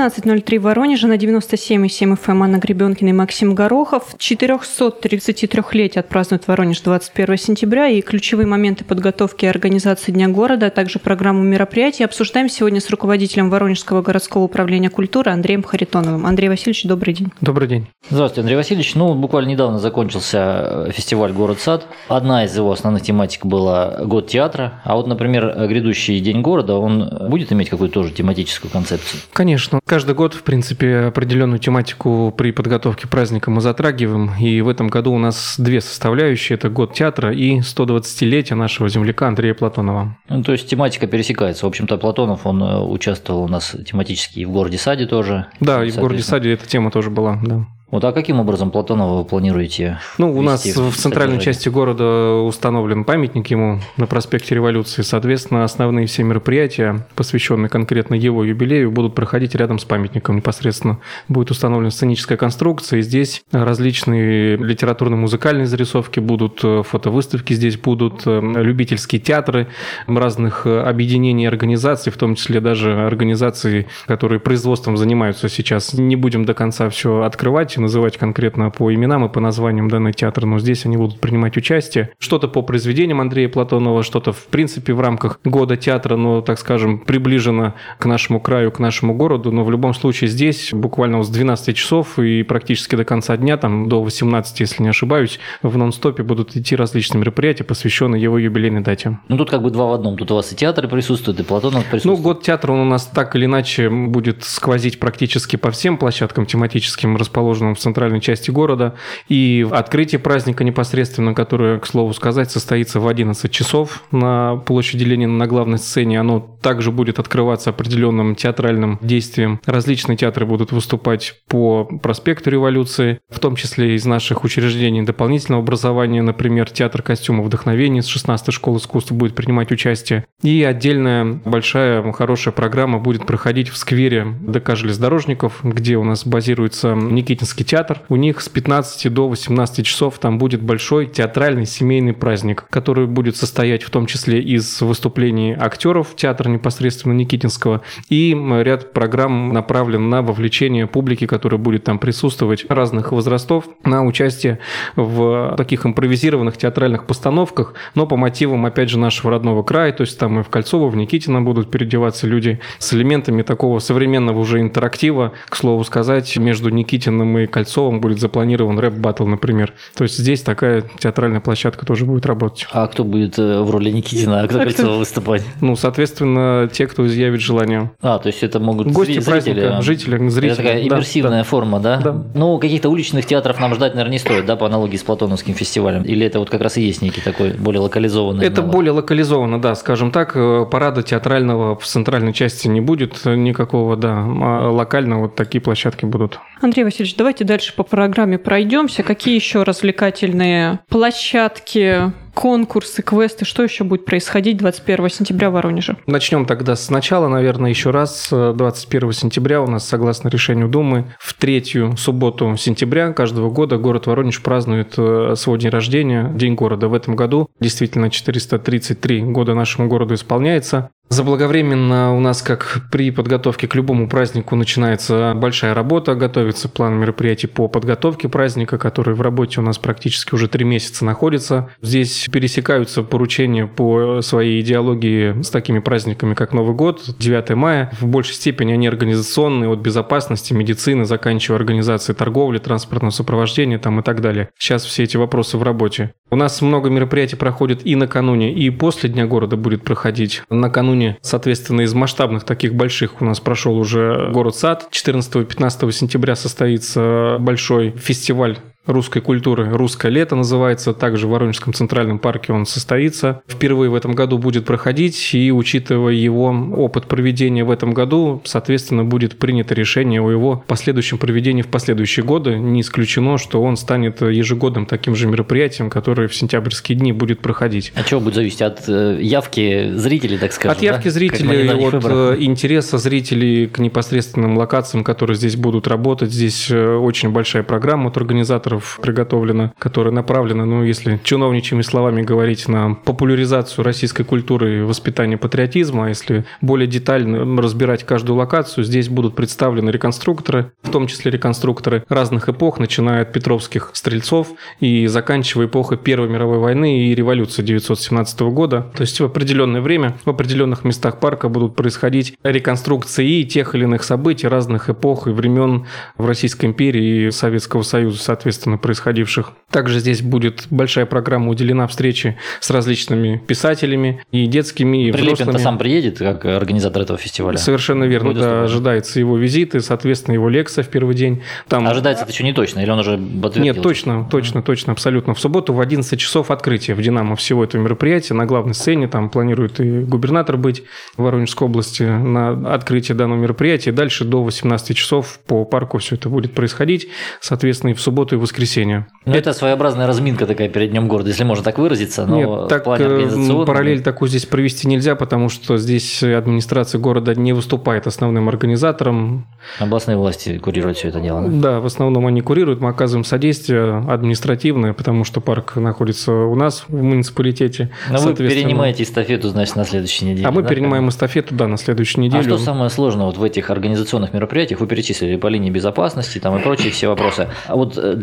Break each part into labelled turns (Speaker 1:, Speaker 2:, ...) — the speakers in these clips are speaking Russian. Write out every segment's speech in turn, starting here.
Speaker 1: 12.03 в Воронеже на 97,7 FM Анна Гребенкина и Максим Горохов. 433-летие отпразднует Воронеж 21 сентября и ключевые моменты подготовки и организации Дня города, а также программу мероприятий обсуждаем сегодня с руководителем Воронежского городского управления культуры Андреем Харитоновым. Андрей Васильевич, добрый день.
Speaker 2: Добрый день.
Speaker 3: Здравствуйте, Андрей Васильевич. Ну, буквально недавно закончился фестиваль «Город-сад». Одна из его основных тематик была «Год театра». А вот, например, грядущий День города, он будет иметь какую-то тоже тематическую концепцию?
Speaker 2: Конечно. Каждый год, в принципе, определенную тематику при подготовке праздника мы затрагиваем. И в этом году у нас две составляющие. Это год театра и 120-летие нашего земляка Андрея Платонова.
Speaker 3: Ну, то есть тематика пересекается. В общем-то, Платонов, он э, участвовал у нас тематически и в городе Саде тоже.
Speaker 2: Да, и в городе Саде эта тема тоже была, да.
Speaker 3: Вот а каким образом Платонова вы планируете?
Speaker 2: Ну, у нас в, в центральной части города установлен памятник ему на проспекте Революции. Соответственно, основные все мероприятия, посвященные конкретно его юбилею, будут проходить рядом с памятником непосредственно. Будет установлена сценическая конструкция, и здесь различные литературно-музыкальные зарисовки будут, фотовыставки здесь будут, любительские театры разных объединений и организаций, в том числе даже организаций, которые производством занимаются сейчас. Не будем до конца все открывать, называть конкретно по именам и по названиям данный театр, но здесь они будут принимать участие. Что-то по произведениям Андрея Платонова, что-то в принципе в рамках года театра, но, так скажем, приближено к нашему краю, к нашему городу, но в любом случае здесь буквально с 12 часов и практически до конца дня, там до 18, если не ошибаюсь, в нон-стопе будут идти различные мероприятия, посвященные его юбилейной дате.
Speaker 3: Ну тут как бы два в одном. Тут у вас и театры присутствуют, и Платонов присутствует.
Speaker 2: Ну, год театра он у нас так или иначе будет сквозить практически по всем площадкам тематическим, расположенным в центральной части города. И открытие праздника непосредственно, которое, к слову сказать, состоится в 11 часов на площади Ленина на главной сцене, оно также будет открываться определенным театральным действием. Различные театры будут выступать по проспекту Революции, в том числе из наших учреждений дополнительного образования, например, театр костюма вдохновения с 16 школы искусств будет принимать участие. И отдельная большая хорошая программа будет проходить в сквере ДК железнодорожников, где у нас базируется Никитинский Мариинский театр. У них с 15 до 18 часов там будет большой театральный семейный праздник, который будет состоять в том числе из выступлений актеров театра непосредственно Никитинского. И ряд программ направлен на вовлечение публики, которая будет там присутствовать разных возрастов на участие в таких импровизированных театральных постановках, но по мотивам, опять же, нашего родного края, то есть там и в Кольцово, в Никитино будут переодеваться люди с элементами такого современного уже интерактива, к слову сказать, между Никитиным и Кольцовым будет запланирован рэп-баттл, например. То есть здесь такая театральная площадка тоже будет работать.
Speaker 3: А кто будет э, в роли Никитина, а кто Кольцова выступать?
Speaker 2: Ну, соответственно, те, кто изъявит желание.
Speaker 3: А, то есть это могут
Speaker 2: Гости зрители, праздника, жители, зрители.
Speaker 3: Это такая иммерсивная да, форма, да? да? Ну, каких-то уличных театров нам ждать, наверное, не стоит, да, по аналогии с Платоновским фестивалем? Или это вот как раз и есть некий такой более локализованный?
Speaker 2: Это аналог? более локализованно, да, скажем так. Э, парада театрального в центральной части не будет никакого, да, а локально вот такие площадки будут.
Speaker 1: Андрей Васильевич, давайте дальше по программе пройдемся. Какие еще развлекательные площадки, конкурсы, квесты, что еще будет происходить 21 сентября в Воронеже?
Speaker 2: Начнем тогда сначала, наверное, еще раз. 21 сентября у нас, согласно решению Думы, в третью субботу сентября каждого года город Воронеж празднует э, свой день рождения, День города. В этом году действительно 433 года нашему городу исполняется. Заблаговременно у нас, как при подготовке к любому празднику, начинается большая работа, готовится план мероприятий по подготовке праздника, который в работе у нас практически уже три месяца находится. Здесь пересекаются поручения по своей идеологии с такими праздниками, как Новый год, 9 мая. В большей степени они организационные, от безопасности, медицины, заканчивая организацией торговли, транспортного сопровождения там и так далее. Сейчас все эти вопросы в работе. У нас много мероприятий проходит и накануне, и после Дня города будет проходить. Накануне соответственно, из масштабных таких больших у нас прошел уже город-сад. 14-15 сентября состоится большой фестиваль русской культуры «Русское лето» называется. Также в Воронежском центральном парке он состоится. Впервые в этом году будет проходить, и учитывая его опыт проведения в этом году, соответственно, будет принято решение о его последующем проведении в последующие годы. Не исключено, что он станет ежегодным таким же мероприятием, которое в сентябрьские дни будет проходить.
Speaker 3: От чего будет зависеть? От э, явки зрителей, так скажем?
Speaker 2: От явки да? зрителей, от выборах. Э, интереса зрителей к непосредственным локациям, которые здесь будут работать. Здесь э, очень большая программа от организатора иллюстраторов приготовлено, которое направлено, ну, если чиновничьими словами говорить, на популяризацию российской культуры и воспитание патриотизма. А если более детально разбирать каждую локацию, здесь будут представлены реконструкторы, в том числе реконструкторы разных эпох, начиная от петровских стрельцов и заканчивая эпохой Первой мировой войны и революции 1917 года. То есть в определенное время в определенных местах парка будут происходить реконструкции тех или иных событий разных эпох и времен в Российской империи и Советского Союза, соответственно, происходивших. Также здесь будет большая программа уделена встрече с различными писателями и детскими, и
Speaker 3: Прилепин-то
Speaker 2: взрослыми.
Speaker 3: сам приедет, как организатор этого фестиваля?
Speaker 2: Совершенно верно,
Speaker 3: Будет
Speaker 2: да,
Speaker 3: выступать?
Speaker 2: ожидается его визит и, соответственно, его лекция в первый день. Там...
Speaker 3: Ожидается это еще не точно, или он уже подтвердил?
Speaker 2: Нет, точно, точно, точно, абсолютно. В субботу в 11 часов открытие в «Динамо» всего этого мероприятия на главной сцене. Там планирует и губернатор быть в Воронежской области на открытие данного мероприятия. Дальше до 18 часов по парку все это будет происходить, соответственно, и в субботу, и в воскресенье.
Speaker 3: Ну, это своеобразная разминка такая перед Днем города, если можно так выразиться. Но
Speaker 2: Нет,
Speaker 3: в
Speaker 2: так
Speaker 3: плане
Speaker 2: э,
Speaker 3: организационном-
Speaker 2: параллель такую здесь провести нельзя, потому что здесь администрация города не выступает основным организатором.
Speaker 3: Областные власти курируют все это дело. да?
Speaker 2: Да, в основном они курируют, мы оказываем содействие административное, потому что парк находится у нас в муниципалитете.
Speaker 3: Но вы перенимаете эстафету, значит, на следующей неделе.
Speaker 2: А мы
Speaker 3: да?
Speaker 2: перенимаем эстафету, да, на следующую неделю.
Speaker 3: А что самое сложное вот в этих организационных мероприятиях? Вы перечислили по линии безопасности там и прочие все вопросы. А вот э,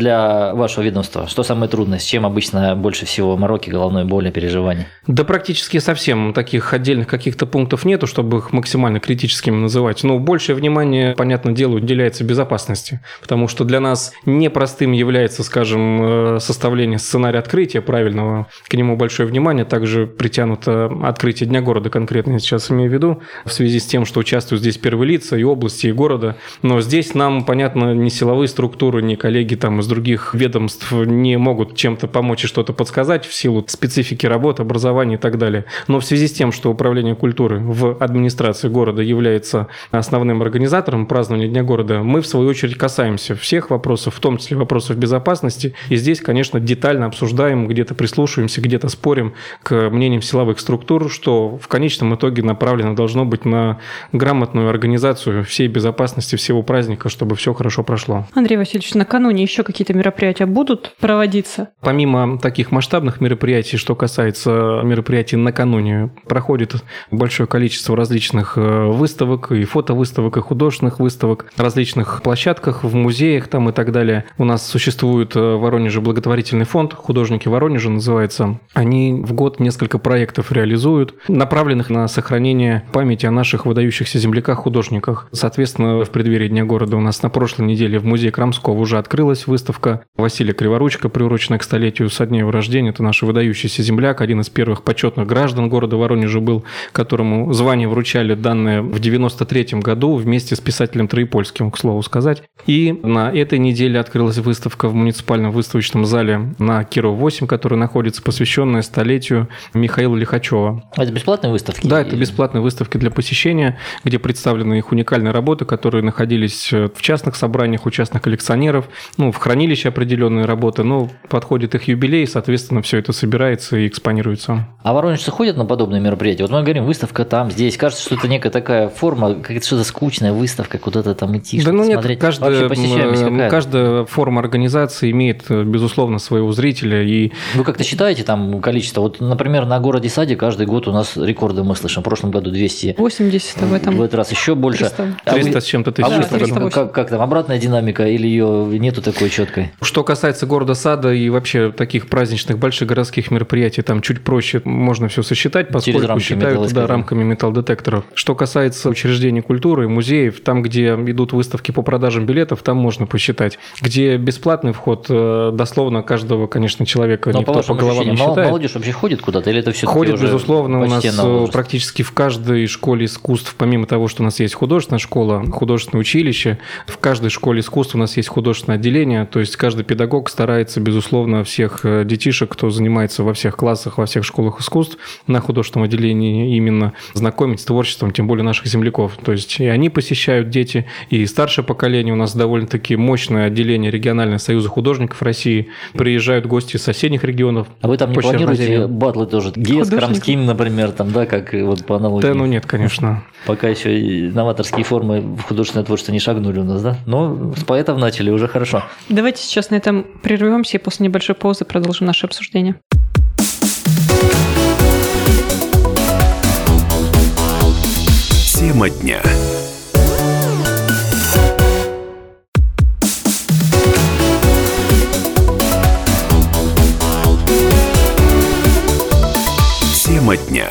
Speaker 3: вашего ведомства, что самое трудное? С чем обычно больше всего мороки, головной боли, переживаний?
Speaker 2: Да практически совсем таких отдельных каких-то пунктов нету, чтобы их максимально критическими называть. Но большее внимание, понятное дело, уделяется безопасности. Потому что для нас непростым является, скажем, э, составление сценария открытия правильного. К нему большое внимание. Также притянуто открытие Дня города конкретно, я сейчас имею в виду, в связи с тем, что участвуют здесь первые лица и области, и города. Но здесь нам, понятно, ни силовые структуры, ни коллеги там из других ведомств не могут чем-то помочь и что-то подсказать в силу специфики работы, образования и так далее. Но в связи с тем, что Управление культуры в администрации города является основным организатором празднования Дня города, мы, в свою очередь, касаемся всех вопросов, в том числе вопросов безопасности. И здесь, конечно, детально обсуждаем, где-то прислушиваемся, где-то спорим к мнениям силовых структур, что в конечном итоге направлено должно быть на грамотную организацию всей безопасности всего праздника, чтобы все хорошо прошло.
Speaker 1: Андрей Васильевич, накануне еще какие-то мероприятия будут проводиться?
Speaker 2: Помимо таких масштабных мероприятий, что касается мероприятий накануне, проходит большое количество различных э, выставок, и фотовыставок, и художественных выставок, различных площадках, в музеях там и так далее. У нас существует э, в Воронеже благотворительный фонд «Художники Воронежа» называется. Они в год несколько проектов реализуют, направленных на сохранение памяти о наших выдающихся земляках-художниках. Соответственно, в преддверии Дня города у нас на прошлой неделе в музее Крамского уже открылась выставка Василия Криворучка, приуроченная к столетию со дня его рождения. Это наш выдающийся земляк, один из первых почетных граждан города Воронежа был, которому звание вручали данное в 93 году вместе с писателем Троепольским, к слову сказать. И на этой неделе открылась выставка в муниципальном выставочном зале на Киров 8, который находится, посвященная столетию Михаила Лихачева.
Speaker 3: А Это бесплатные выставки?
Speaker 2: Да, это бесплатные выставки для посещения, где представлены их уникальные работы, которые находились в частных собраниях у частных коллекционеров, ну, в хранилище определенные работы, но подходит их юбилей, соответственно, все это собирается и экспонируется.
Speaker 3: А воронежцы ходят на подобные мероприятия? Вот мы говорим, выставка там, здесь. Кажется, что это некая такая форма, какая-то что-то скучная выставка, куда-то там идти,
Speaker 2: да ну нет,
Speaker 3: смотреть.
Speaker 2: каждая, каждая форма организации имеет, э, безусловно, своего зрителя, и
Speaker 3: Вы как-то считаете там количество? Вот, например, на городе Саде каждый год у нас рекорды мы слышим. В прошлом году 200,
Speaker 1: 80 в этом.
Speaker 3: в этот раз еще больше.
Speaker 1: 300.
Speaker 3: А вы-
Speaker 2: 300 с чем-то
Speaker 3: А
Speaker 2: тысяч.
Speaker 1: Да,
Speaker 2: в этом году.
Speaker 1: 308.
Speaker 3: как, как там, обратная динамика или ее нету такой четкой?
Speaker 2: Что касается города Сада и вообще таких праздничных больших городских мероприятий, там чуть проще можно все сосчитать, поскольку
Speaker 3: рамки
Speaker 2: считают да, рамками металлодетекторов. Что касается учреждений культуры, музеев, там, где идут выставки по продажам билетов, там можно посчитать. Где бесплатный вход, э, дословно каждого, конечно, человека
Speaker 3: Но
Speaker 2: никто
Speaker 3: по
Speaker 2: головам не
Speaker 3: ощущениям,
Speaker 2: считает.
Speaker 3: молодежь вообще ходит куда-то или это все
Speaker 2: Ходит, безусловно, у нас э,
Speaker 3: возраст?
Speaker 2: практически в каждой школе искусств, помимо того, что у нас есть художественная школа, художественное училище, в каждой школе искусств у нас есть художественное отделение, то есть каждый педагог старается, безусловно, всех э, детишек, кто занимается во всех классах, во всех школах искусств, на художественном отделении именно знакомить с творчеством, тем более наших земляков. То есть и они посещают дети, и старшее поколение у нас довольно-таки мощное отделение регионального союза художников России. Приезжают гости из соседних регионов.
Speaker 3: А вы там не планируете батлы тоже? Гес,
Speaker 1: Художников?
Speaker 3: Крамским, например, там, да, как и вот по аналогии?
Speaker 2: Да, ну нет, конечно.
Speaker 3: Пока еще и новаторские формы в художественное творчество не шагнули у нас, да? Но с поэтов начали, уже хорошо.
Speaker 1: Давайте давайте сейчас на этом прервемся и после небольшой паузы продолжим наше обсуждение.
Speaker 4: Тема дня. Тема дня.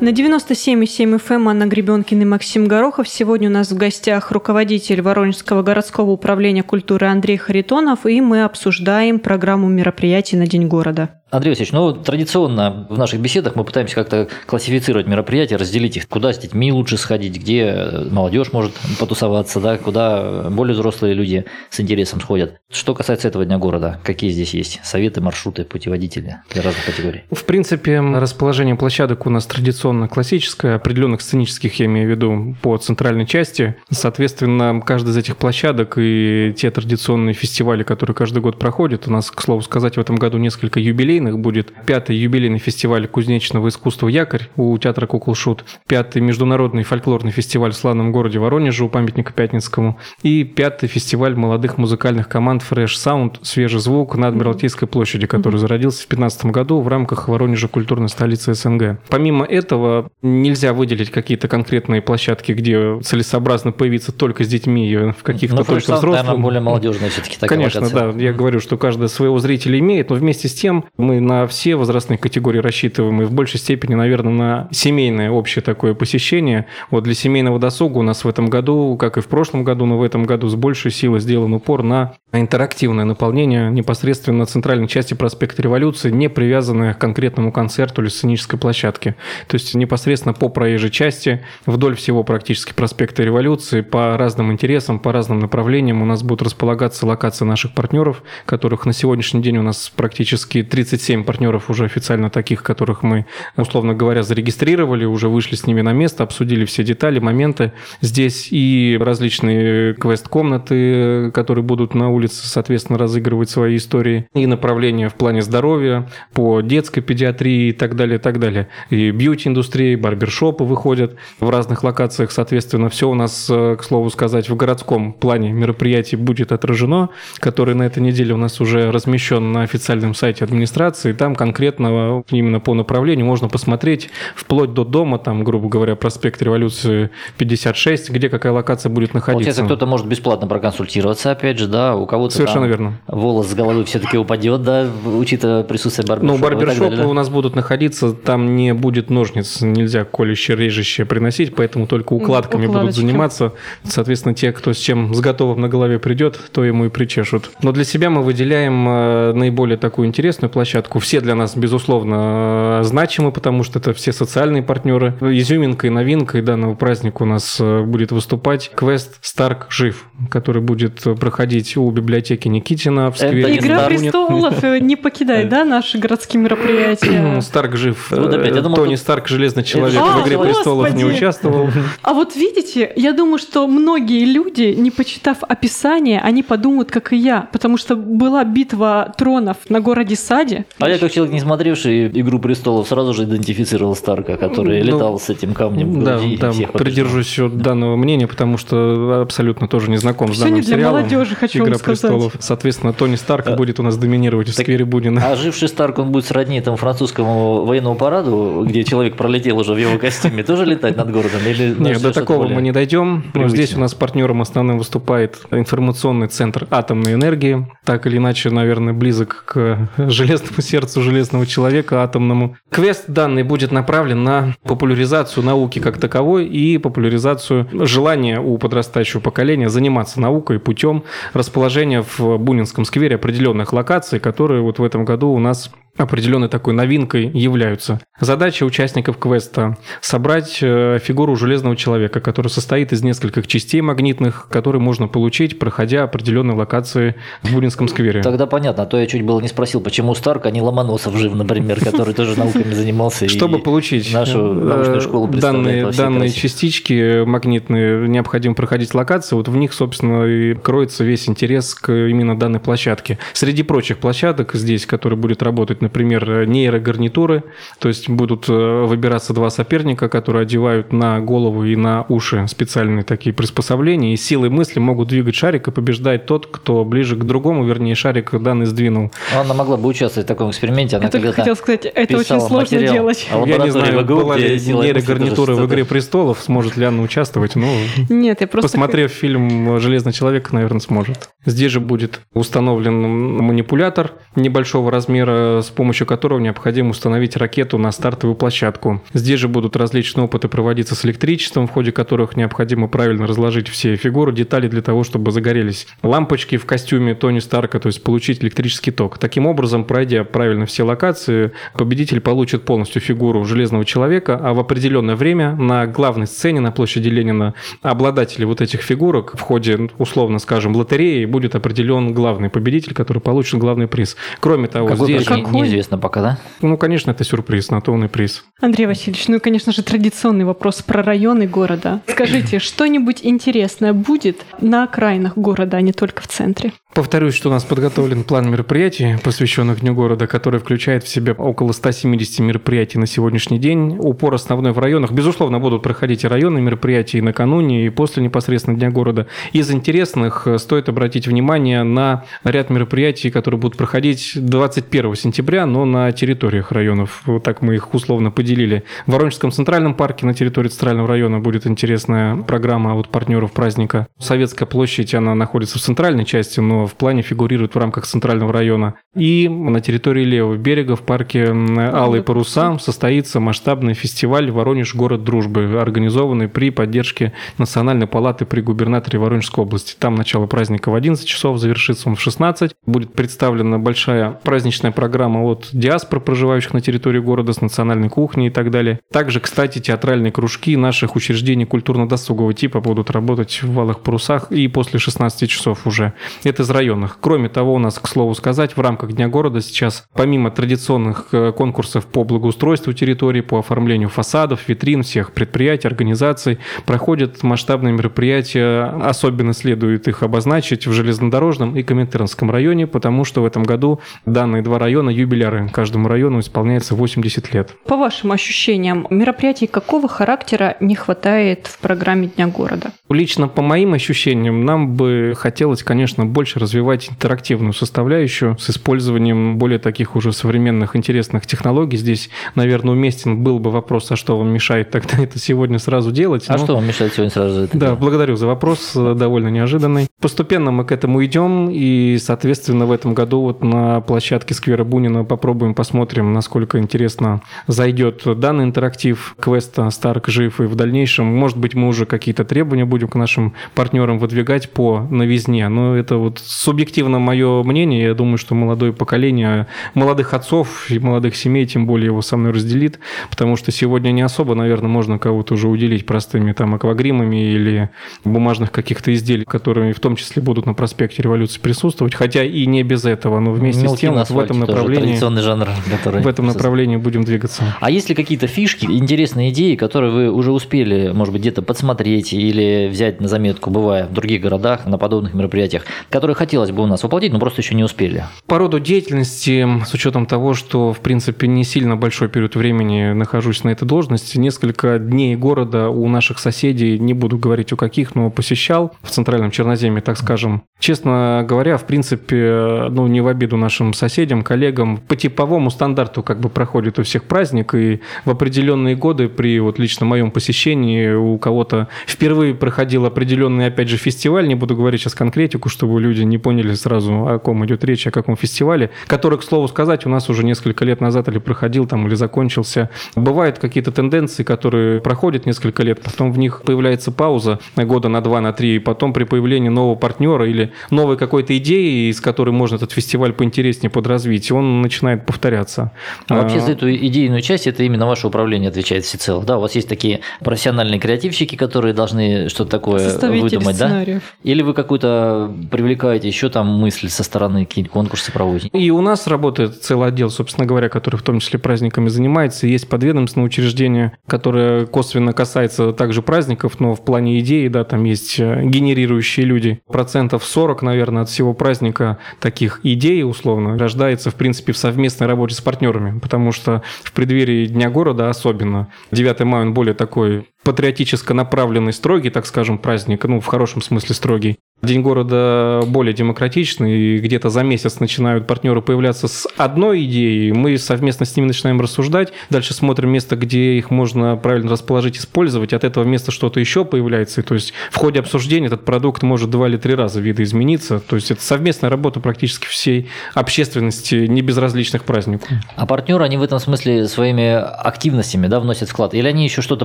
Speaker 1: На 97,7 FM эм Анна Гребенкина и Максим Горохов. Сегодня у нас в гостях руководитель Воронежского городского управления культуры Андрей Харитонов, и мы обсуждаем программу мероприятий на День города.
Speaker 3: Андрей Васильевич, ну традиционно в наших беседах мы пытаемся как-то классифицировать мероприятия, разделить их, куда с детьми лучше сходить, где молодежь может потусоваться, да, куда более взрослые люди с интересом сходят. Что касается этого дня города, какие здесь есть советы, маршруты, путеводители для разных категорий?
Speaker 2: В принципе, расположение площадок у нас традиционно классическое, определенных сценических, я имею в виду, по центральной части. Соответственно, каждый из этих площадок и те традиционные фестивали, которые каждый год проходят, у нас, к слову сказать, в этом году несколько юбилей юбилейных будет пятый юбилейный фестиваль кузнечного искусства «Якорь» у театра «Кукол Шут», пятый международный фольклорный фестиваль в славном городе Воронеже у памятника Пятницкому и пятый фестиваль молодых музыкальных команд «Fresh Sound» «Свежий звук» на Адмиралтейской площади, который зародился в 2015 году в рамках Воронежа культурной столицы СНГ. Помимо этого, нельзя выделить какие-то конкретные площадки, где целесообразно появиться только с детьми в каких-то
Speaker 3: но
Speaker 2: только взрослых.
Speaker 3: Наверное, более молодежная все-таки такая
Speaker 2: Конечно,
Speaker 3: локация.
Speaker 2: да. Я говорю, что каждый своего зрителя имеет, но вместе с тем мы мы на все возрастные категории рассчитываем, и в большей степени, наверное, на семейное общее такое посещение. Вот для семейного досуга у нас в этом году, как и в прошлом году, но в этом году с большей силой сделан упор на интерактивное наполнение непосредственно центральной части проспекта Революции, не привязанное к конкретному концерту или сценической площадке. То есть непосредственно по проезжей части, вдоль всего практически проспекта Революции, по разным интересам, по разным направлениям у нас будут располагаться локации наших партнеров, которых на сегодняшний день у нас практически 30 37 партнеров уже официально таких, которых мы, условно говоря, зарегистрировали, уже вышли с ними на место, обсудили все детали, моменты. Здесь и различные квест-комнаты, которые будут на улице, соответственно, разыгрывать свои истории, и направления в плане здоровья, по детской педиатрии и так далее, и так далее. И бьюти-индустрии, барбершопы выходят в разных локациях, соответственно, все у нас, э, к слову сказать, в городском плане мероприятий будет отражено, который на этой неделе у нас уже размещен на официальном сайте администрации администрации, там конкретно именно по направлению можно посмотреть вплоть до дома, там, грубо говоря, проспект Революции 56, где какая локация будет находиться. Вот
Speaker 3: если кто-то может бесплатно проконсультироваться, опять же, да, у кого-то
Speaker 2: Совершенно верно.
Speaker 3: волос с головы все-таки упадет, да, учитывая присутствие барбершопа.
Speaker 2: Ну, барбершопы да? у нас будут находиться, там не будет ножниц, нельзя колюще, режущее приносить, поэтому только укладками Укладочки. будут заниматься. Соответственно, те, кто с чем с готовым на голове придет, то ему и причешут. Но для себя мы выделяем э, наиболее такую интересную площадку, площадку. Все для нас, безусловно, значимы, потому что это все социальные партнеры. Изюминкой, новинкой данного праздника у нас э, будет выступать квест «Старк жив», который будет проходить у библиотеки Никитина в сквере.
Speaker 1: Игра престолов э, не покидает, да, наши городские мероприятия?
Speaker 2: Старк жив. Тони Старк, Железный Человек, в «Игре престолов» не участвовал.
Speaker 1: А вот видите, я думаю, что многие люди, не почитав описание, они подумают, как и я, потому что была битва тронов на городе Саде,
Speaker 3: а я как человек, не смотревший «Игру престолов», сразу же идентифицировал Старка, который ну, летал с этим камнем
Speaker 2: Да, да придержусь от данного мнения, потому что абсолютно тоже не знаком с данным не для сериалом.
Speaker 1: молодежи, хочу
Speaker 2: «Игра
Speaker 1: вам сказать. престолов».
Speaker 2: Соответственно, Тони Старк а, будет у нас доминировать в сквере Бунина.
Speaker 3: А живший Старк, он будет сродни там французскому военному параду, где человек пролетел уже в его костюме, тоже летать над городом? Или
Speaker 2: Нет, до такого мы не дойдем. Здесь у нас партнером основным выступает информационный центр атомной энергии. Так или иначе, наверное, близок к железному сердцу железного человека атомному. Квест данный будет направлен на популяризацию науки как таковой и популяризацию желания у подрастающего поколения заниматься наукой путем расположения в Бунинском сквере определенных локаций, которые вот в этом году у нас определенной такой новинкой являются. Задача участников квеста – собрать э, фигуру железного человека, который состоит из нескольких частей магнитных, которые можно получить, проходя определенные локации в Буринском сквере.
Speaker 3: Тогда понятно, а то я чуть было не спросил, почему Старк, а не Ломоносов жив, например, который тоже науками занимался.
Speaker 2: Чтобы получить нашу научную школу данные, данные частички магнитные, необходимо проходить локации, вот в них, собственно, и кроется весь интерес к именно данной площадке. Среди прочих площадок здесь, которые будет работать, например, нейрогарнитуры, то есть будут э, выбираться два соперника, которые одевают на голову и на уши специальные такие приспособления, и силой мысли могут двигать шарик, и побеждает тот, кто ближе к другому, вернее, шарик данный сдвинул.
Speaker 3: Она могла бы участвовать в таком эксперименте. Она
Speaker 1: Я только
Speaker 3: когда-то
Speaker 1: хотел сказать, это очень сложно
Speaker 3: материал
Speaker 1: делать.
Speaker 3: о
Speaker 2: Я не знаю,
Speaker 3: ВГУ,
Speaker 2: была ли нейрогарнитура в «Игре престолов», сможет ли она участвовать, ну,
Speaker 1: Нет, я просто...
Speaker 2: посмотрев фильм «Железный человек», наверное, сможет. Здесь же будет установлен манипулятор небольшого размера, с помощью которого необходимо установить ракету на стартовую площадку. Здесь же будут различные опыты проводиться с электричеством, в ходе которых необходимо правильно разложить все фигуры, детали для того, чтобы загорелись лампочки в костюме Тони Старка, то есть получить электрический ток. Таким образом, пройдя правильно все локации, победитель получит полностью фигуру Железного Человека, а в определенное время на главной сцене на площади Ленина обладатели вот этих фигурок в ходе, условно скажем, лотереи будет определен главный победитель, который получит главный приз. Кроме того,
Speaker 3: Какой,
Speaker 2: здесь...
Speaker 1: Какой?
Speaker 3: Неизвестно пока, да?
Speaker 2: Ну, конечно, это сюрприз, на то он и приз.
Speaker 1: Андрей Васильевич, ну и, конечно же, традиционный вопрос про районы города. Скажите, что-нибудь интересное будет на окраинах города, а не только в центре?
Speaker 2: Повторюсь, что у нас подготовлен план мероприятий, посвященных Дню города, который включает в себя около 170 мероприятий на сегодняшний день. Упор основной в районах. Безусловно, будут проходить и районные мероприятия и накануне, и после непосредственно Дня города. Из интересных э, стоит обратить внимание на ряд мероприятий, которые будут проходить 21 сентября, но на территориях районов. Вот так мы их условно поделили. В Воронежском центральном парке на территории центрального района будет интересная программа от партнеров праздника. Советская площадь, она находится в центральной части, но в плане фигурирует в рамках центрального района. И на территории левого берега в парке Алые паруса состоится масштабный фестиваль «Воронеж. Город дружбы», организованный при поддержке Национальной палаты при губернаторе Воронежской области. Там начало праздника в 11 часов, завершится он в 16. Будет представлена большая праздничная программа от диаспор, проживающих на территории города, с национальной кухней и так далее. Также, кстати, театральные кружки наших учреждений культурно-досугового типа будут работать в Алых парусах и после 16 часов уже. Это из районных. Кроме того, у нас, к слову сказать, в рамках Дня города сейчас, помимо традиционных э, конкурсов по благоустройству территории, по оформлению фасадов, витрин всех предприятий, организаций, проходят масштабные мероприятия. Особенно следует их обозначить в железнодорожном и Коминтернском районе, потому что в этом году данные два района юбиляры. Каждому району исполняется 80 лет.
Speaker 1: По вашим ощущениям, мероприятий какого характера не хватает в программе Дня города?
Speaker 2: Лично по моим ощущениям, нам бы хотелось, конечно, больше развивать интерактивную составляющую с использованием более таких уже современных интересных технологий. Здесь, наверное, уместен был бы вопрос, а что вам мешает тогда это сегодня сразу делать?
Speaker 3: А
Speaker 2: Но-
Speaker 3: что вам мешает сегодня сразу это
Speaker 2: Да,
Speaker 3: делать?
Speaker 2: благодарю за вопрос, довольно неожиданный. Постепенно мы к этому идем, и, соответственно, в этом году вот на площадке Сквера Бунина попробуем, посмотрим, насколько интересно зайдет данный интерактив квеста «Старк жив», и в дальнейшем, может быть, мы уже какие-то требования будем к нашим партнерам выдвигать по новизне, но это вот субъективно мое мнение, я думаю, что молодое поколение молодых отцов и молодых семей, тем более его со мной разделит, потому что сегодня не особо, наверное, можно кого-то уже уделить простыми там аквагримами или бумажных каких-то изделий, которые в том числе будут на проспекте Революции присутствовать, хотя и не без этого, но вместе
Speaker 3: Мелкий
Speaker 2: с тем вот в этом направлении
Speaker 3: Традиционный жанр, который...
Speaker 2: в этом направлении будем двигаться.
Speaker 3: А есть ли какие-то фишки, интересные идеи, которые вы уже успели, может быть, где-то подсмотреть или взять на заметку, бывая в других городах, на подобных мероприятиях, которые хотелось бы у нас воплотить, но просто еще не успели?
Speaker 2: По роду деятельности, с учетом того, что, в принципе, не сильно большой период времени нахожусь на этой должности, несколько дней города у наших соседей, не буду говорить у каких, но посещал в Центральном Черноземье, так скажем. Честно говоря, в принципе, ну, не в обиду нашим соседям, коллегам, по типовому стандарту как бы проходит у всех праздник, и в определенные годы при вот лично моем посещении у кого-то впервые проходил определенный, опять же, фестиваль, не буду говорить сейчас конкретику, чтобы люди не поняли сразу, о ком идет речь, о каком фестивале, который, к слову сказать, у нас уже несколько лет назад или проходил там, или закончился. Бывают какие-то тенденции, которые проходят несколько лет, потом в них появляется пауза на года на два, на три, и потом при появлении нового партнера или новой какой-то идеи, из которой можно этот фестиваль поинтереснее подразвить, он начинает повторяться.
Speaker 3: А вообще
Speaker 2: А,
Speaker 3: за эту идейную часть это именно ваше управление отвечает всецело. Да, у вас есть такие профессиональные креативщики, которые должны что-то такое выдумать, да? Или вы какую-то привлекаете еще там мысль со стороны, какие-то конкурсы проводите?
Speaker 2: И у нас работает целый отдел, собственно говоря, который в том числе праздниками занимается. Есть подведомственное учреждение, которое косвенно касается также праздников, но в плане идеи, да, там есть э, генерирующие люди. Процентов 40, наверное, от всего праздника таких идей, условно, рождается, в принципе, в совместной работе с партнерами, потому что в преддверии Дня города особенно, 9 мая он более такой патриотически направленный, строгий, так скажем, праздник, ну, в хорошем смысле строгий. День города более демократичный, и где-то за месяц начинают партнеры появляться с одной идеей, мы совместно с ними начинаем рассуждать, дальше смотрим место, где их можно правильно расположить, использовать, от этого места что-то еще появляется, и, то есть в ходе обсуждения этот продукт может два или три раза видоизмениться, то есть это совместная работа практически всей общественности, не безразличных празднику.
Speaker 3: А партнеры, они в этом смысле своими активностями да, вносят вклад? Или они еще что-то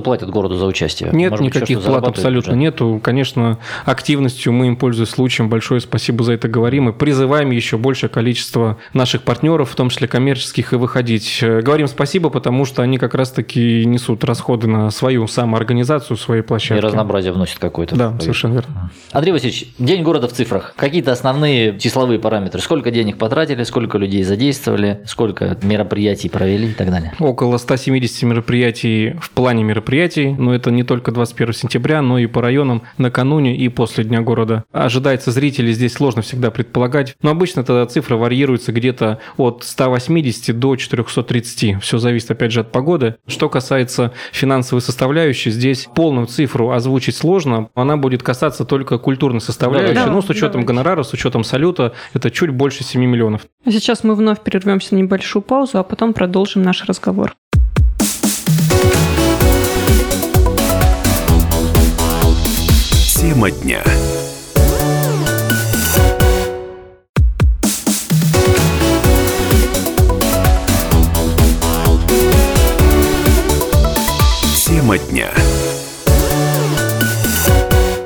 Speaker 3: платят городу за участие?
Speaker 2: Нет,
Speaker 3: Может быть,
Speaker 2: никаких
Speaker 3: что-то
Speaker 2: плат абсолютно
Speaker 3: уже?
Speaker 2: нету. Конечно, активностью мы им, пользуясь случаем, большое спасибо за это говорим и призываем еще большее количество наших партнеров, в том числе коммерческих, и выходить. Э, Говорим спасибо, потому что они как раз-таки несут расходы на свою самоорганизацию, свои
Speaker 3: И
Speaker 2: площадки.
Speaker 3: разнообразие вносит какое-то.
Speaker 2: Да, совершенно верно.
Speaker 3: Андрей Васильевич, День города в цифрах. Какие-то основные числовые параметры. Сколько денег потратили, сколько людей задействовали, сколько мероприятий провели и так далее.
Speaker 2: Около 170 мероприятий в плане мероприятий, но это не только 21 сентября, но и по районам накануне и после Дня города. Ожидается зрителей здесь сложно всегда предполагать, но обычно эта цифра варьируется где-то от 180 до 430. Все зависит опять же от погоды. Что касается финансовой составляющей, здесь полную цифру озвучить сложно, она будет касаться только культурной составляющей,
Speaker 1: Давайте.
Speaker 2: ну с учетом
Speaker 1: Давайте.
Speaker 2: гонорара, с учетом салюта, это чуть больше 7 миллионов.
Speaker 1: А Сейчас мы вновь прервемся на небольшую паузу, а потом продолжим наш разговор.
Speaker 4: Тема дня. Тема дня.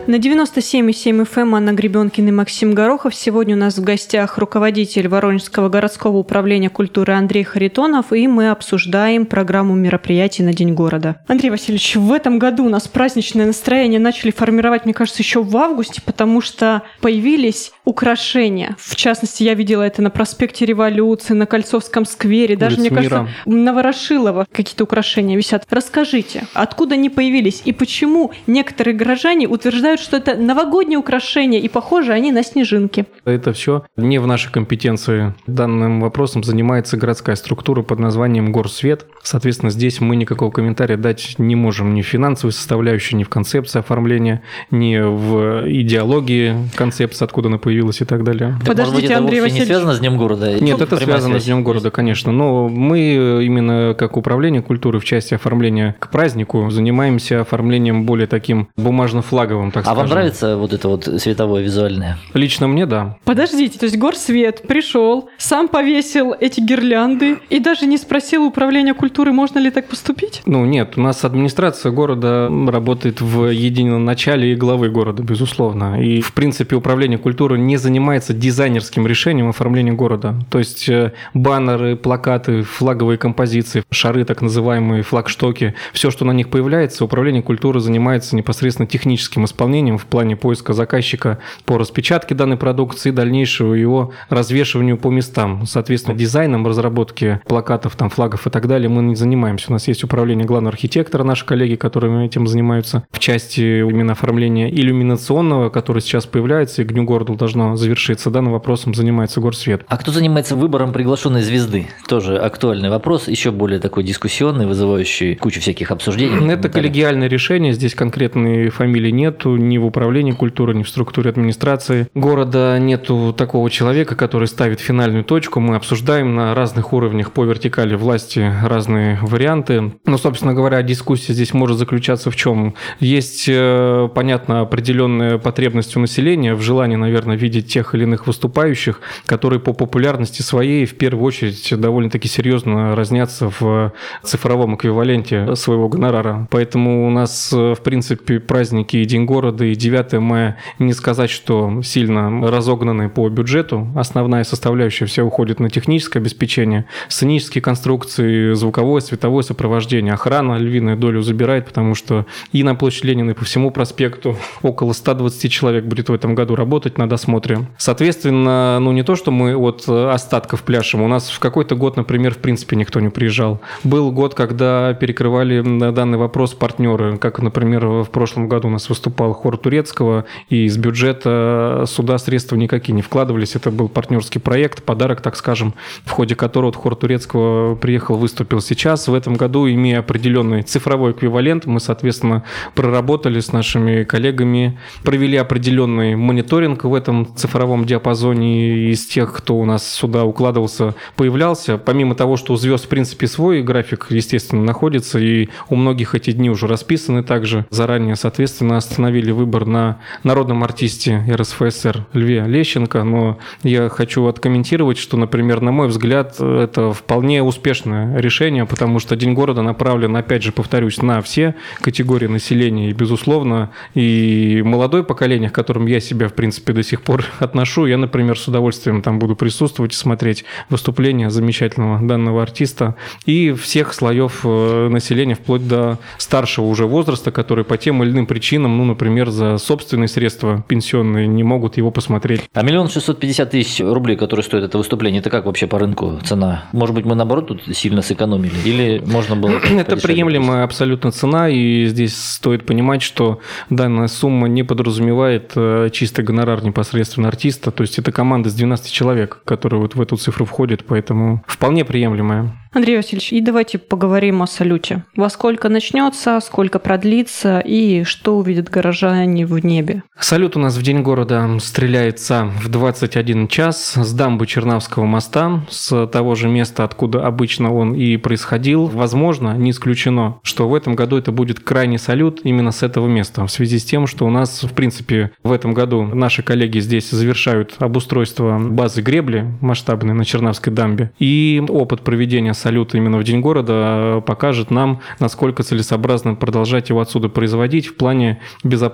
Speaker 1: На 97,7 FM Анна Гребенкин и Максим Горохов. Сегодня у нас в гостях руководитель Воронежского городского управления культуры Андрей Харитонов, и мы обсуждаем программу мероприятий на День города. Андрей Васильевич, в этом году у нас праздничное настроение начали формировать, мне кажется, еще в августе, потому что появились украшения. В частности, я видела это на проспекте Революции, на Кольцовском сквере, даже,
Speaker 2: Улица
Speaker 1: мне
Speaker 2: Мира.
Speaker 1: кажется, на Ворошилова какие-то украшения висят. Расскажите, откуда они появились и почему некоторые горожане утверждают, что это новогодние украшения и похожи они на снежинки?
Speaker 2: Это все не в нашей компетенции. Данным вопросом занимается городская структура под названием Горсвет. Соответственно, здесь мы никакого комментария дать не можем ни в финансовой составляющей, ни в концепции оформления, ни в идеологии концепции, откуда она появилась и так далее.
Speaker 3: Так, может быть,
Speaker 1: Подождите,
Speaker 3: это
Speaker 1: Андрей
Speaker 3: вовсе не
Speaker 1: Васильевич.
Speaker 3: связано с Днем города?
Speaker 2: Нет,
Speaker 3: Тут
Speaker 2: это связано
Speaker 3: связь
Speaker 2: с Днем города, конечно. Но мы именно как управление культуры в части оформления к празднику занимаемся оформлением более таким бумажно-флаговым, так
Speaker 3: А вам
Speaker 2: скажем.
Speaker 3: нравится вот это вот световое визуальное?
Speaker 2: Лично мне, да.
Speaker 1: Подождите, то есть Горсвет пришел, сам повесил эти гирлянды и даже не спросил управления культуры, можно ли так поступить?
Speaker 2: Ну нет, у нас администрация города работает в едином начале и главы города, безусловно. И, в принципе, управление культуры не занимается дизайнерским решением оформления города. То есть э, баннеры, плакаты, флаговые композиции, шары, так называемые флагштоки, все, что на них появляется, управление культуры занимается непосредственно техническим исполнением в плане поиска заказчика по распечатке данной продукции и дальнейшего его развешиванию по местам. Соответственно, дизайном, разработки плакатов, там, флагов и так далее мы не занимаемся. У нас есть управление главного архитектора, наши коллеги, которые этим занимаются. В части именно оформления иллюминационного, который сейчас появляется и к Дню города должно завершиться, данным вопросом занимается Горсвет.
Speaker 3: А кто занимается выбором приглашенной звезды? Тоже актуальный вопрос, еще более такой дискуссионный, вызывающий кучу всяких обсуждений.
Speaker 2: Это коллегиальное решение, здесь конкретной фамилии нету, ни в управлении культуры, ни в структуре администрации города нету такого человека, который ставит финальную точку. Мы обсуждаем на разных уровнях по вертикали власти разные варианты. Но, собственно говоря, дискуссия здесь может заключаться в чем? Есть, э, понятно, определенная потребность у населения в желании, наверное, видеть тех или иных выступающих, которые по популярности своей в первую очередь довольно-таки серьезно разнятся в цифровом эквиваленте своего гонорара. Поэтому у нас, э, в принципе, праздники и День города, и 9 мая не сказать, что сильно разогнаны по бюджету. Основная составляющая вся уходит на техническое обеспечение, сценические конструкции, звуковое, световое сопровождение. Охрана львиную долю забирает, потому что и на площади Ленина, и по всему проспекту около 120 человек будет в этом году работать на досмотре. Соответственно, ну не то, что мы от остатков пляшем. У нас в какой-то год, например, в принципе никто не приезжал. Был год, когда перекрывали м, данный вопрос партнеры, как, например, в прошлом году у нас выступал хор Хортурецкого, и из бюджета суда средства никакие не вкладывались. Это был партнерский проект, подарок, так скажем, в ходе которого Хортурецкого приехал, выступил сейчас. В этом году, имея определенный цифровой эквивалент, мы, соответственно, проработали с нашими коллегами, провели определенный мониторинг в этом цифровом диапазоне из тех, кто у нас сюда укладывался, появлялся. Помимо того, что у звезд, в принципе, свой график, естественно, находится, и у многих эти дни уже расписаны также заранее, соответственно, остановили выбор на народном артисте РСФСР Льве Лещенко, но я хочу откомментировать, что, например, на мой взгляд, это вполне успешное решение, потому что День города направлен, опять же, повторюсь, на все категории населения, и, безусловно, и молодое поколение, к которым я себя, в принципе, до сих пор отношу, я, например, с удовольствием там буду присутствовать и смотреть выступления замечательного данного артиста, и всех слоев э, населения, вплоть до старшего уже возраста, которые по тем или иным причинам, ну, например, за собственные средства пенсионные не могут его посмотреть.
Speaker 3: А миллион шестьсот пятьдесят тысяч рублей, которые стоит это выступление, это как вообще по рынку цена? Может быть, мы наоборот тут сильно сэкономили? Или можно было...
Speaker 2: Это приемлемая абсолютно цена, и здесь стоит понимать, что данная сумма не подразумевает э, чистый гонорар непосредственно артиста, то есть это команда из 12 человек, которые вот в эту цифру входит, поэтому вполне приемлемая.
Speaker 1: Андрей Васильевич, и давайте поговорим о салюте. Во сколько начнется, сколько продлится и что увидят горожане в небе?
Speaker 2: Салют у нас в День города стреляется в 21 час с дамбы Чернавского моста, с того же места, откуда обычно он и происходил. Возможно, не исключено, что в этом году это будет крайний салют именно с этого места, в связи с тем, что у нас, в принципе, в этом году наши коллеги здесь завершают обустройство базы гребли масштабной на Чернавской дамбе, и опыт проведения салют именно в День города покажет нам, насколько целесообразно продолжать его отсюда производить в плане безопасности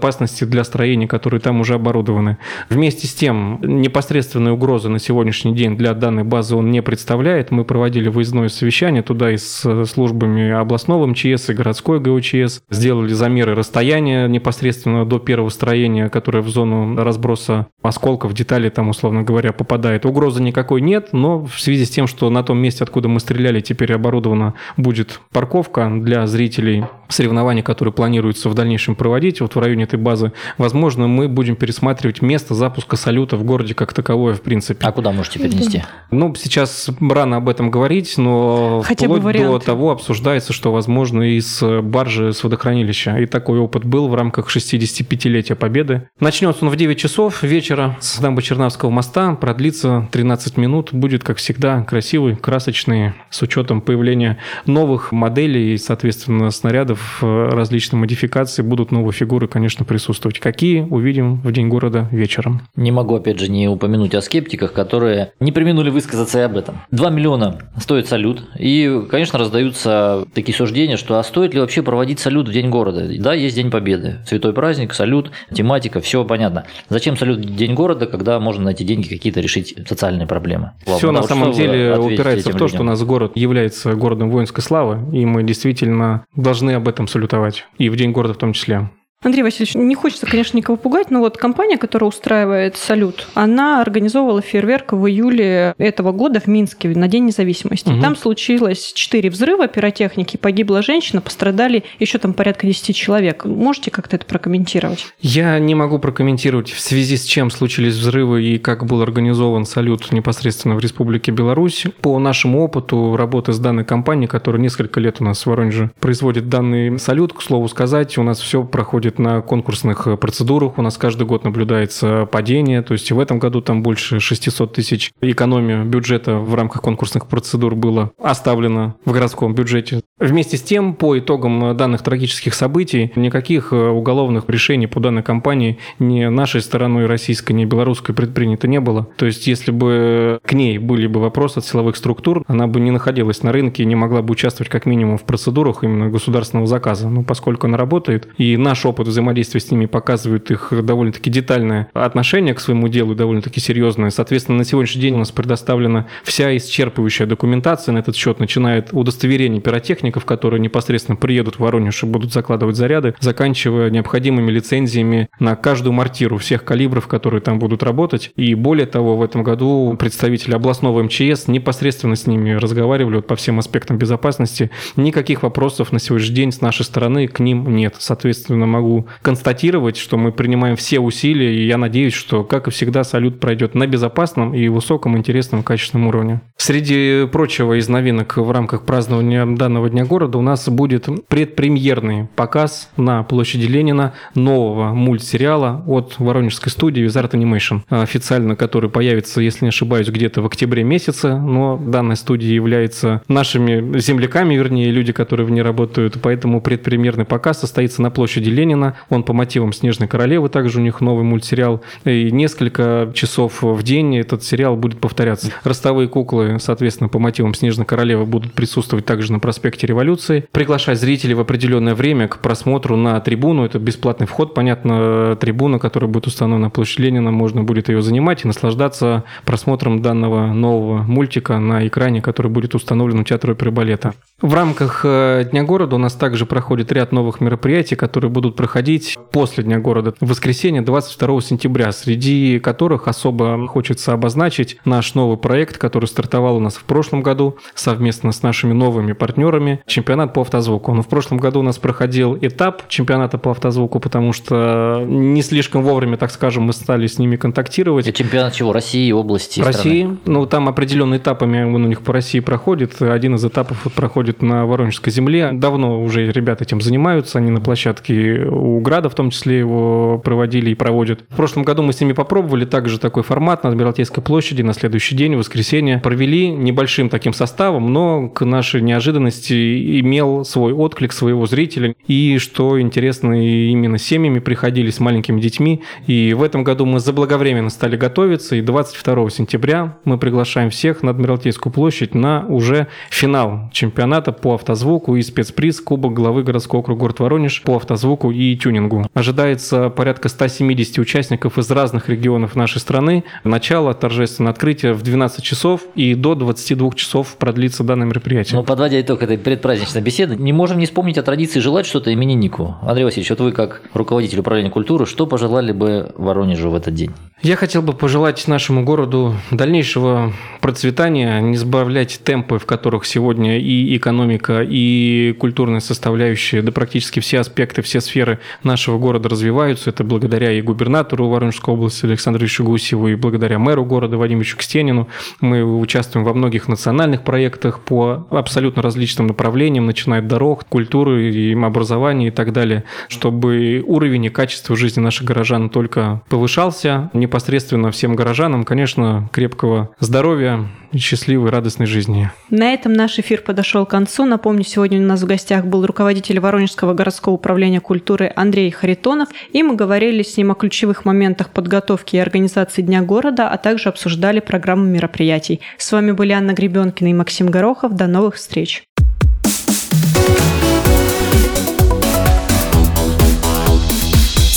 Speaker 2: для строений, которые там уже оборудованы. Вместе с тем, непосредственной угрозы на сегодняшний день для данной базы он не представляет. Мы проводили выездное совещание туда и с службами областного МЧС и городской ГУЧС, сделали замеры расстояния непосредственно до первого строения, которое в зону разброса осколков, деталей там, условно говоря, попадает. Угрозы никакой нет, но в связи с тем, что на том месте, откуда мы стреляли, теперь оборудована будет парковка для зрителей соревнований, которые планируется в дальнейшем проводить вот в районе этой базы. Возможно, мы будем пересматривать место запуска салюта в городе как таковое, в принципе.
Speaker 3: А куда можете перенести?
Speaker 2: Ну, сейчас рано об этом говорить, но
Speaker 1: Хотя
Speaker 2: вплоть
Speaker 1: бы
Speaker 2: до того обсуждается, что возможно из баржи с водохранилища. И такой опыт был в рамках 65-летия Победы. Начнется он в 9 часов вечера с дамбы Чернавского моста, продлится 13 минут, будет, как всегда, красивый, красочный, с учетом появления новых моделей и, соответственно, снарядов э, различных модификаций будут новые фигуры, конечно, присутствовать. Какие, увидим в День города вечером.
Speaker 3: Не могу, опять же, не упомянуть о скептиках, которые не применули высказаться и об этом. 2 миллиона стоит салют, и, конечно, раздаются такие суждения, что а стоит ли вообще проводить салют в День города? Да, есть День Победы, святой праздник, салют, тематика, все понятно. Зачем салют в День города, когда можно на эти деньги какие-то решить социальные проблемы?
Speaker 2: Все на самом деле упирается в то, что у нас город является городом воинской славы, и мы действительно должны об этом салютовать. И в День города в том числе.
Speaker 1: Андрей Васильевич, не хочется, конечно, никого пугать, но вот компания, которая устраивает салют, она организовывала фейерверк в июле этого года в Минске на День независимости.
Speaker 2: Угу.
Speaker 1: Там случилось четыре взрыва пиротехники, погибла женщина, пострадали еще там порядка 10 человек. Можете как-то это прокомментировать?
Speaker 2: Я не могу прокомментировать, в связи с чем случились взрывы и как был организован салют непосредственно в Республике Беларусь. По нашему опыту работы с данной компанией, которая несколько лет у нас в Воронеже производит данный салют, к слову сказать, у нас все проходит на конкурсных э, процедурах. У нас каждый год наблюдается падение. То есть в этом году там больше 600 тысяч экономия бюджета в рамках конкурсных процедур было оставлено в городском бюджете. Вместе с тем, по итогам данных трагических событий, никаких э, уголовных решений по данной компании ни нашей стороной российской, ни белорусской предпринято не было. То есть если бы к ней были бы вопросы от силовых структур, она бы не находилась на рынке и не могла бы участвовать как минимум в процедурах именно государственного заказа. Но поскольку она работает, и наш опыт опыт взаимодействия с ними показывает их довольно-таки детальное отношение к своему делу, довольно-таки серьезное. Соответственно, на сегодняшний день у нас предоставлена вся исчерпывающая документация на этот счет, начиная от удостоверений пиротехников, которые непосредственно приедут в Воронеж и будут закладывать заряды, заканчивая необходимыми лицензиями на каждую мортиру всех калибров, которые там будут работать. И более того, в этом году представители областного МЧС непосредственно с ними разговаривали вот по всем аспектам безопасности. Никаких вопросов на сегодняшний день с нашей стороны к ним нет. Соответственно, могу могу констатировать, что мы принимаем все усилия, и я надеюсь, что, как и всегда, салют пройдет на безопасном и высоком, интересном, качественном уровне. Среди прочего из новинок в рамках празднования данного Дня города у нас будет предпремьерный показ на площади Ленина нового мультсериала от воронежской студии Wizard Animation, официально который появится, если не ошибаюсь, где-то в октябре месяце, но данная студия является нашими земляками, вернее, люди, которые в ней работают, поэтому предпремьерный показ состоится на площади Ленина, он по мотивам «Снежной королевы», также у них новый мультсериал, и несколько часов в день этот сериал будет повторяться. Ростовые куклы, соответственно, по мотивам «Снежной королевы» будут присутствовать также на проспекте Революции. Приглашать зрителей в определенное время к просмотру на трибуну, это бесплатный вход, понятно, трибуна, которая будет установлена на площади Ленина, можно будет ее занимать и наслаждаться просмотром данного нового мультика на экране, который будет установлен у театра оперы балета. В рамках э, Дня города у нас также проходит ряд новых мероприятий, которые будут проходить после Дня города в воскресенье 22 сентября, среди которых особо хочется обозначить наш новый проект, который стартовал у нас в прошлом году совместно с нашими новыми партнерами, чемпионат по автозвуку. Но в прошлом году у нас проходил этап чемпионата по автозвуку, потому что не слишком вовремя, так скажем, мы стали с ними контактировать.
Speaker 3: Это чемпионат чего? России, области,
Speaker 2: России.
Speaker 3: страны?
Speaker 2: Ну, там определенные этапами он у них по России проходит. Один из этапов проходит на Воронежской земле. Давно уже ребята этим занимаются. Они на площадке у Града в том числе его проводили и проводят. В прошлом году мы с ними попробовали также такой формат на Адмиралтейской площади на следующий день, в воскресенье. Провели небольшим таким составом, но к нашей неожиданности имел свой отклик своего зрителя. И что интересно, именно семьями приходили с маленькими детьми. И в этом году мы заблаговременно стали готовиться. И 22 сентября мы приглашаем всех на Адмиралтейскую площадь на уже финал чемпионата по автозвуку и спецприз Кубок главы городского округа город Воронеж по автозвуку и тюнингу. Ожидается порядка 170 участников из разных регионов нашей страны. Начало торжественного открытия в 12 часов и до 22 часов продлится данное мероприятие.
Speaker 3: Ну, подводя итог этой предпраздничной беседы, не можем не вспомнить о традиции желать что-то имениннику. Андрей Васильевич, вот вы как руководитель управления культуры, что пожелали бы Воронежу в этот день?
Speaker 2: Я хотел бы пожелать нашему городу дальнейшего процветания, не сбавлять темпы, в которых сегодня и экономика, и культурная составляющая, да практически все аспекты, все сферы нашего города развиваются. Это благодаря и губернатору Воронежской области Александру Ильичу Гусеву, и благодаря мэру города Вадиму Кстенину. Мы участвуем во многих национальных проектах по абсолютно различным направлениям, начиная от дорог, культуры, и образования и так далее, чтобы уровень и качество жизни наших горожан только повышался, непосредственно всем горожанам, конечно, крепкого здоровья, счастливой, радостной жизни.
Speaker 1: На этом наш эфир подошел к концу. Напомню, сегодня у нас в гостях был руководитель Воронежского городского управления культуры Андрей Харитонов, и мы говорили с ним о ключевых моментах подготовки и организации Дня города, а также обсуждали программу мероприятий. С вами были Анна Гребенкина и Максим Горохов. До новых встреч!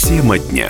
Speaker 4: Тема дня.